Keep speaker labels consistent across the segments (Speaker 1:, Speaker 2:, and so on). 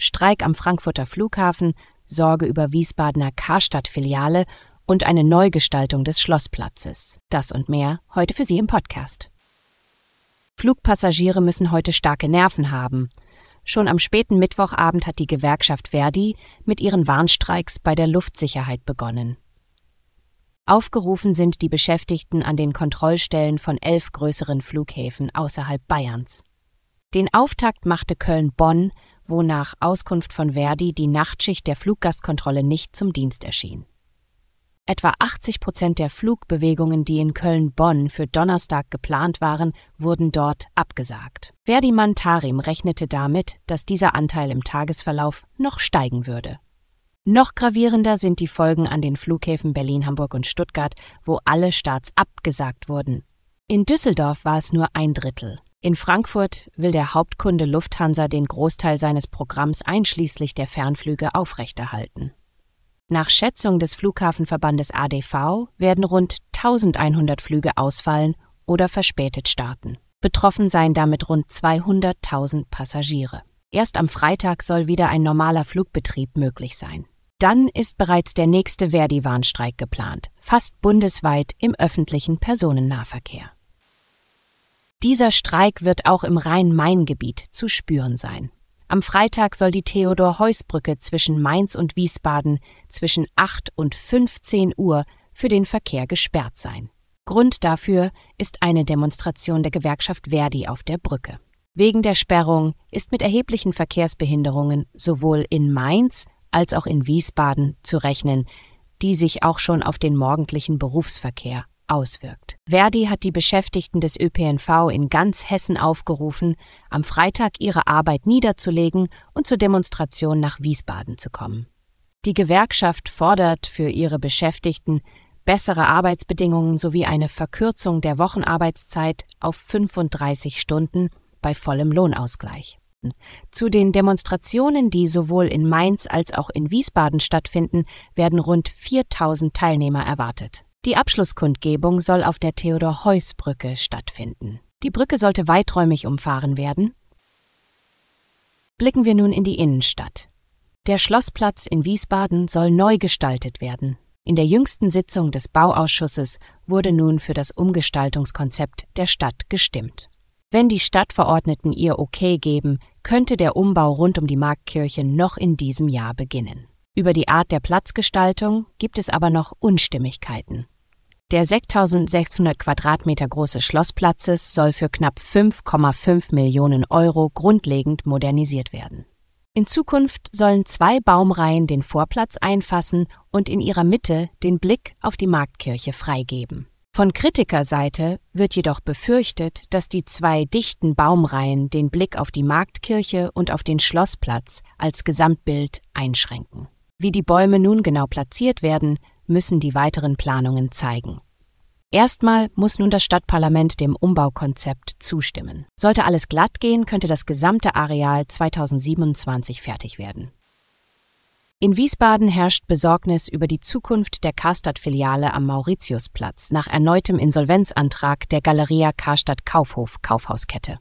Speaker 1: Streik am Frankfurter Flughafen, Sorge über Wiesbadener Karstadt-Filiale und eine Neugestaltung des Schlossplatzes. Das und mehr heute für Sie im Podcast. Flugpassagiere müssen heute starke Nerven haben. Schon am späten Mittwochabend hat die Gewerkschaft Verdi mit ihren Warnstreiks bei der Luftsicherheit begonnen. Aufgerufen sind die Beschäftigten an den Kontrollstellen von elf größeren Flughäfen außerhalb Bayerns. Den Auftakt machte Köln-Bonn wo nach Auskunft von Verdi die Nachtschicht der Fluggastkontrolle nicht zum Dienst erschien. Etwa 80 Prozent der Flugbewegungen, die in Köln-Bonn für Donnerstag geplant waren, wurden dort abgesagt. Verdi-Mann Tarim rechnete damit, dass dieser Anteil im Tagesverlauf noch steigen würde. Noch gravierender sind die Folgen an den Flughäfen Berlin, Hamburg und Stuttgart, wo alle Starts abgesagt wurden. In Düsseldorf war es nur ein Drittel. In Frankfurt will der Hauptkunde Lufthansa den Großteil seines Programms einschließlich der Fernflüge aufrechterhalten. Nach Schätzung des Flughafenverbandes ADV werden rund 1100 Flüge ausfallen oder verspätet starten. Betroffen seien damit rund 200.000 Passagiere. Erst am Freitag soll wieder ein normaler Flugbetrieb möglich sein. Dann ist bereits der nächste Verdi-Warnstreik geplant, fast bundesweit im öffentlichen Personennahverkehr. Dieser Streik wird auch im Rhein-Main-Gebiet zu spüren sein. Am Freitag soll die Theodor-Heuss-Brücke zwischen Mainz und Wiesbaden zwischen 8 und 15 Uhr für den Verkehr gesperrt sein. Grund dafür ist eine Demonstration der Gewerkschaft Verdi auf der Brücke. Wegen der Sperrung ist mit erheblichen Verkehrsbehinderungen sowohl in Mainz als auch in Wiesbaden zu rechnen, die sich auch schon auf den morgendlichen Berufsverkehr auswirkt. Verdi hat die Beschäftigten des ÖPNV in ganz Hessen aufgerufen, am Freitag ihre Arbeit niederzulegen und zur Demonstration nach Wiesbaden zu kommen. Die Gewerkschaft fordert für ihre Beschäftigten bessere Arbeitsbedingungen sowie eine Verkürzung der Wochenarbeitszeit auf 35 Stunden bei vollem Lohnausgleich. Zu den Demonstrationen, die sowohl in Mainz als auch in Wiesbaden stattfinden, werden rund 4000 Teilnehmer erwartet. Die Abschlusskundgebung soll auf der Theodor-Heuss-Brücke stattfinden. Die Brücke sollte weiträumig umfahren werden. Blicken wir nun in die Innenstadt. Der Schlossplatz in Wiesbaden soll neu gestaltet werden. In der jüngsten Sitzung des Bauausschusses wurde nun für das Umgestaltungskonzept der Stadt gestimmt. Wenn die Stadtverordneten ihr Okay geben, könnte der Umbau rund um die Marktkirche noch in diesem Jahr beginnen. Über die Art der Platzgestaltung gibt es aber noch Unstimmigkeiten. Der 6600 Quadratmeter große Schlossplatzes soll für knapp 5,5 Millionen Euro grundlegend modernisiert werden. In Zukunft sollen zwei Baumreihen den Vorplatz einfassen und in ihrer Mitte den Blick auf die Marktkirche freigeben. Von Kritikerseite wird jedoch befürchtet, dass die zwei dichten Baumreihen den Blick auf die Marktkirche und auf den Schlossplatz als Gesamtbild einschränken. Wie die Bäume nun genau platziert werden, müssen die weiteren Planungen zeigen. Erstmal muss nun das Stadtparlament dem Umbaukonzept zustimmen. Sollte alles glatt gehen, könnte das gesamte Areal 2027 fertig werden. In Wiesbaden herrscht Besorgnis über die Zukunft der Karstadt-Filiale am Mauritiusplatz nach erneutem Insolvenzantrag der Galeria Karstadt Kaufhof Kaufhauskette.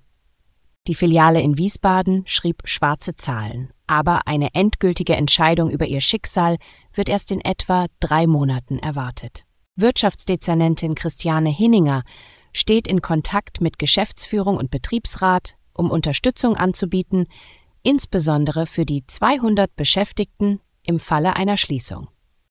Speaker 1: Die Filiale in Wiesbaden schrieb schwarze Zahlen, aber eine endgültige Entscheidung über ihr Schicksal wird erst in etwa drei Monaten erwartet. Wirtschaftsdezernentin Christiane Hinninger steht in Kontakt mit Geschäftsführung und Betriebsrat, um Unterstützung anzubieten, insbesondere für die 200 Beschäftigten im Falle einer Schließung.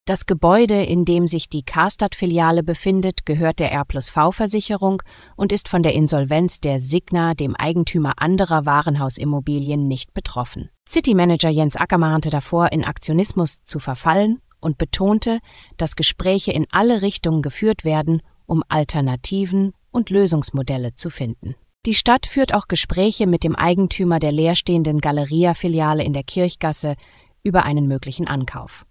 Speaker 1: Das Gebäude, in dem sich die Karstadt-Filiale befindet, gehört der R+V-Versicherung und ist von der Insolvenz der Signa, dem Eigentümer anderer Warenhausimmobilien, nicht betroffen. City-Manager Jens Acker mahnte davor, in Aktionismus zu verfallen und betonte, dass Gespräche in alle Richtungen geführt werden, um Alternativen und Lösungsmodelle zu finden. Die Stadt führt auch Gespräche mit dem Eigentümer der leerstehenden Galeria-Filiale in der Kirchgasse über einen möglichen Ankauf.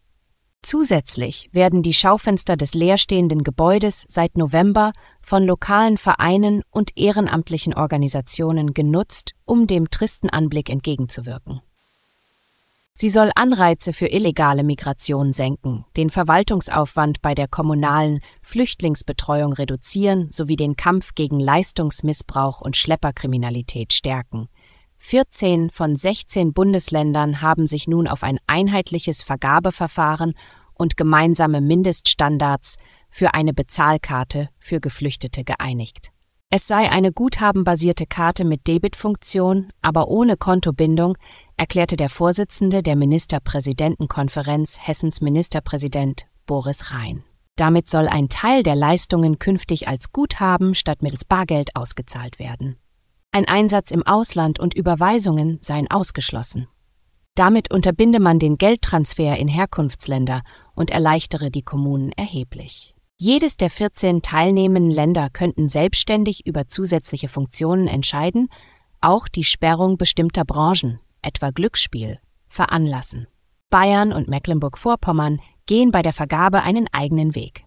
Speaker 1: Zusätzlich werden die Schaufenster des leerstehenden Gebäudes seit November von lokalen Vereinen und ehrenamtlichen Organisationen genutzt, um dem tristen Anblick entgegenzuwirken. Sie soll Anreize für illegale Migration senken, den Verwaltungsaufwand bei der kommunalen Flüchtlingsbetreuung reduzieren sowie den Kampf gegen Leistungsmissbrauch und Schlepperkriminalität stärken. 14 von 16 Bundesländern haben sich nun auf ein einheitliches Vergabeverfahren und gemeinsame Mindeststandards für eine Bezahlkarte für Geflüchtete geeinigt. Es sei eine guthabenbasierte Karte mit Debitfunktion, aber ohne Kontobindung, erklärte der Vorsitzende der Ministerpräsidentenkonferenz Hessens Ministerpräsident Boris Rhein. Damit soll ein Teil der Leistungen künftig als Guthaben statt mittels Bargeld ausgezahlt werden. Ein Einsatz im Ausland und Überweisungen seien ausgeschlossen. Damit unterbinde man den Geldtransfer in Herkunftsländer und erleichtere die Kommunen erheblich. Jedes der 14 teilnehmenden Länder könnten selbstständig über zusätzliche Funktionen entscheiden, auch die Sperrung bestimmter Branchen, etwa Glücksspiel, veranlassen. Bayern und Mecklenburg-Vorpommern gehen bei der Vergabe einen eigenen Weg.